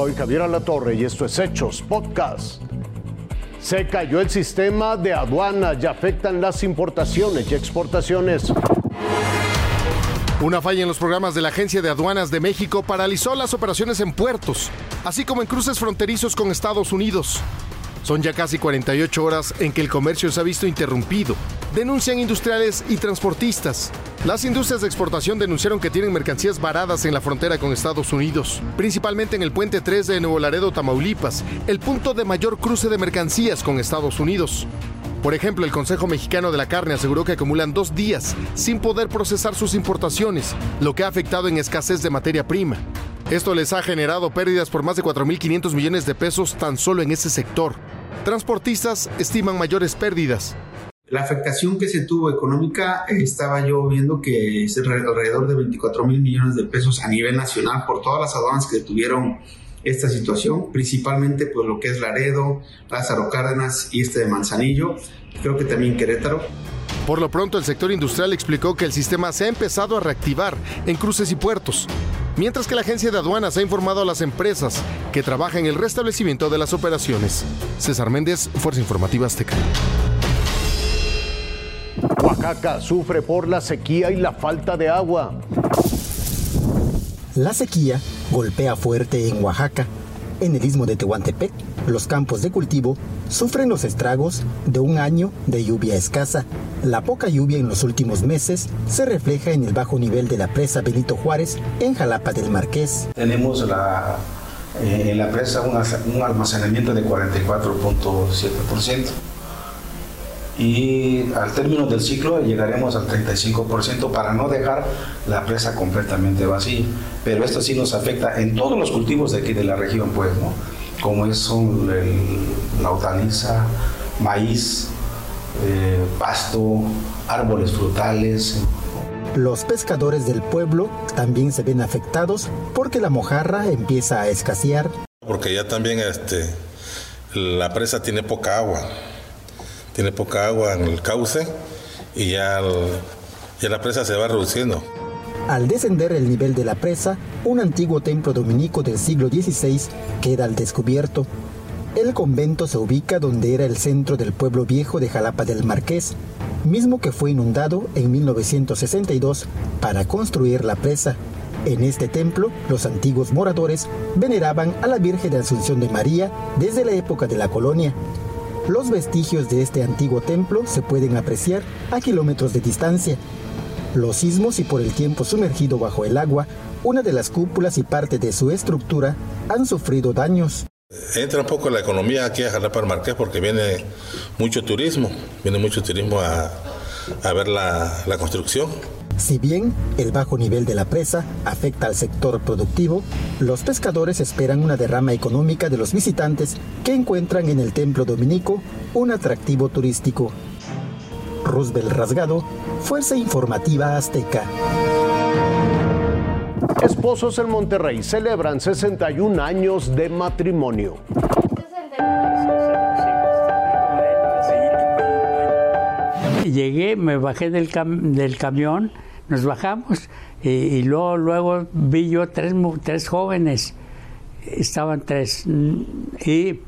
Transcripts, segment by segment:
Soy Javier Alatorre y esto es Hechos Podcast. Se cayó el sistema de aduanas y afectan las importaciones y exportaciones. Una falla en los programas de la Agencia de Aduanas de México paralizó las operaciones en puertos, así como en cruces fronterizos con Estados Unidos. Son ya casi 48 horas en que el comercio se ha visto interrumpido. Denuncian industriales y transportistas. Las industrias de exportación denunciaron que tienen mercancías varadas en la frontera con Estados Unidos, principalmente en el puente 3 de Nuevo Laredo, Tamaulipas, el punto de mayor cruce de mercancías con Estados Unidos. Por ejemplo, el Consejo Mexicano de la Carne aseguró que acumulan dos días sin poder procesar sus importaciones, lo que ha afectado en escasez de materia prima. Esto les ha generado pérdidas por más de 4.500 millones de pesos tan solo en ese sector. Transportistas estiman mayores pérdidas. La afectación que se tuvo económica estaba yo viendo que es alrededor de 24 mil millones de pesos a nivel nacional por todas las aduanas que tuvieron esta situación, principalmente pues lo que es Laredo, Lázaro Cárdenas y este de Manzanillo, creo que también Querétaro. Por lo pronto, el sector industrial explicó que el sistema se ha empezado a reactivar en cruces y puertos, mientras que la agencia de aduanas ha informado a las empresas que trabajan en el restablecimiento de las operaciones. César Méndez, Fuerza Informativa Azteca. Oaxaca sufre por la sequía y la falta de agua. La sequía golpea fuerte en Oaxaca. En el istmo de Tehuantepec, los campos de cultivo sufren los estragos de un año de lluvia escasa. La poca lluvia en los últimos meses se refleja en el bajo nivel de la presa Benito Juárez en Jalapa del Marqués. Tenemos eh, en la presa un, un almacenamiento de 44.7% y al término del ciclo llegaremos al 35% para no dejar la presa completamente vacía. Pero esto sí nos afecta en todos los cultivos de aquí de la región, pues, ¿no? Como es son la hortaliza, maíz, eh, pasto, árboles frutales. Los pescadores del pueblo también se ven afectados porque la mojarra empieza a escasear. Porque ya también este, la presa tiene poca agua tiene poca agua en el cauce y ya, ya la presa se va reduciendo. Al descender el nivel de la presa, un antiguo templo dominico del siglo XVI queda al descubierto. El convento se ubica donde era el centro del pueblo viejo de Jalapa del Marqués, mismo que fue inundado en 1962 para construir la presa. En este templo, los antiguos moradores veneraban a la Virgen de Asunción de María desde la época de la colonia los vestigios de este antiguo templo se pueden apreciar a kilómetros de distancia. Los sismos y por el tiempo sumergido bajo el agua, una de las cúpulas y parte de su estructura han sufrido daños. Entra un poco la economía aquí a Jalapa Marqués porque viene mucho turismo, viene mucho turismo a, ver la, la construcción. Si bien el bajo nivel de la presa afecta al sector productivo, los pescadores esperan una derrama económica de los visitantes que encuentran en el templo dominico un atractivo turístico. Roosevelt Rasgado, Fuerza Informativa Azteca. Esposos en Monterrey celebran 61 años de matrimonio. Llegué, me bajé del, del camión nos bajamos y, luego, luego vi yo tres, tres jóvenes, estaban tres, y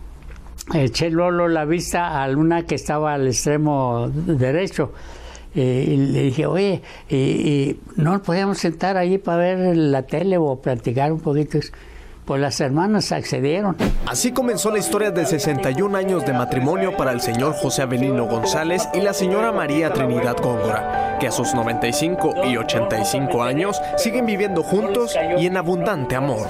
eché Lolo la vista a una que estaba al extremo derecho. y le dije, oye, y, no nos podíamos sentar ahí para ver la tele o platicar un poquito. Pues las hermanas accedieron. Así comenzó la historia de 61 años de matrimonio para el señor José Avelino González y la señora María Trinidad Góngora, que a sus 95 y 85 años siguen viviendo juntos y en abundante amor.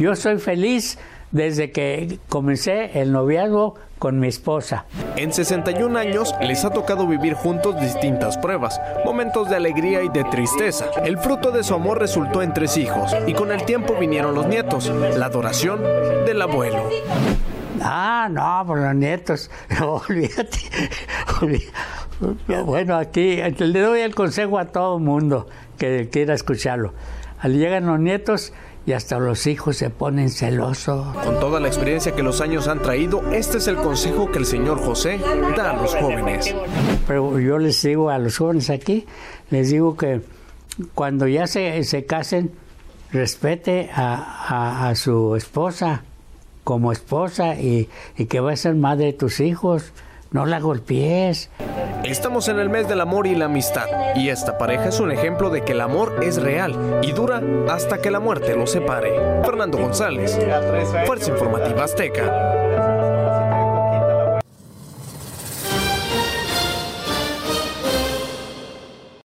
Yo soy feliz desde que comencé el noviazgo con mi esposa. En 61 años les ha tocado vivir juntos distintas pruebas, momentos de alegría y de tristeza. El fruto de su amor resultó en tres hijos y con el tiempo vinieron los nietos, la adoración del abuelo. Ah, no, por los nietos, olvídate. Bueno, aquí le doy el consejo a todo el mundo que quiera escucharlo. Al llegan los nietos, y hasta los hijos se ponen celosos. Con toda la experiencia que los años han traído, este es el consejo que el señor José da a los jóvenes. Pero yo les digo a los jóvenes aquí, les digo que cuando ya se, se casen, respete a, a, su esposa, como esposa y, y que va a ser madre de tus hijos. No la golpees. Estamos en el mes del amor y la amistad, y esta pareja es un ejemplo de que el amor es real y dura hasta que la muerte los separe. Fernando González, Fuerza Informativa Azteca.